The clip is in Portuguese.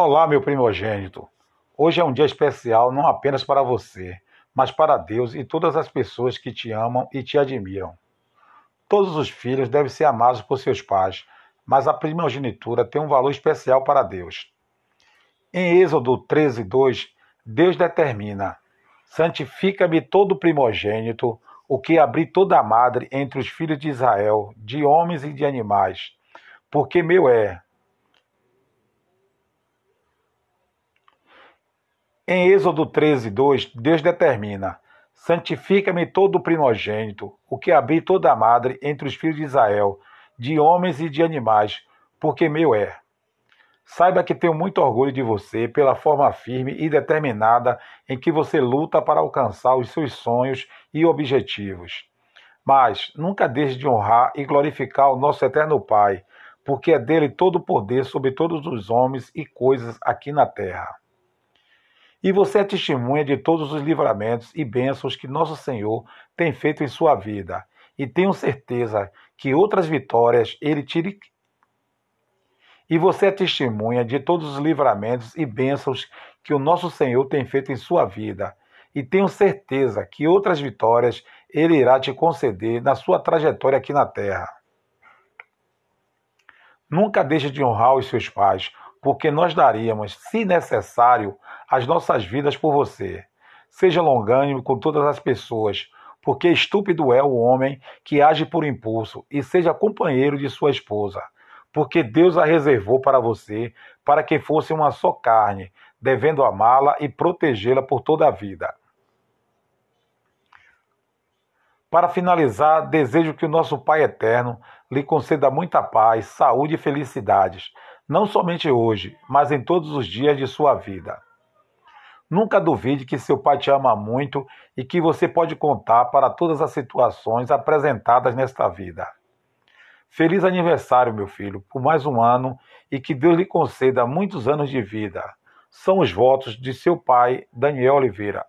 Olá, meu primogênito. Hoje é um dia especial não apenas para você, mas para Deus e todas as pessoas que te amam e te admiram. Todos os filhos devem ser amados por seus pais, mas a primogenitura tem um valor especial para Deus. Em Êxodo 13, 2, Deus determina: Santifica-me todo primogênito, o que abri toda a madre entre os filhos de Israel, de homens e de animais, porque meu é. Em Êxodo 13, 2, Deus determina: Santifica-me todo o primogênito, o que abri toda a madre entre os filhos de Israel, de homens e de animais, porque meu é. Saiba que tenho muito orgulho de você pela forma firme e determinada em que você luta para alcançar os seus sonhos e objetivos. Mas nunca deixe de honrar e glorificar o nosso eterno Pai, porque é dele todo o poder sobre todos os homens e coisas aqui na terra. E você é testemunha de todos os livramentos e bênçãos que nosso Senhor tem feito em sua vida. E tenho certeza que outras vitórias ele tire. E você é testemunha de todos os livramentos e bênçãos que o nosso Senhor tem feito em sua vida. E tenho certeza que outras vitórias ele irá te conceder na sua trajetória aqui na terra. Nunca deixe de honrar os seus pais, porque nós daríamos, se necessário, as nossas vidas por você. Seja longânimo com todas as pessoas, porque estúpido é o homem que age por impulso, e seja companheiro de sua esposa, porque Deus a reservou para você, para que fosse uma só carne, devendo amá-la e protegê-la por toda a vida. Para finalizar, desejo que o nosso Pai Eterno lhe conceda muita paz, saúde e felicidades, não somente hoje, mas em todos os dias de sua vida. Nunca duvide que seu pai te ama muito e que você pode contar para todas as situações apresentadas nesta vida. Feliz aniversário, meu filho, por mais um ano e que Deus lhe conceda muitos anos de vida. São os votos de seu pai, Daniel Oliveira.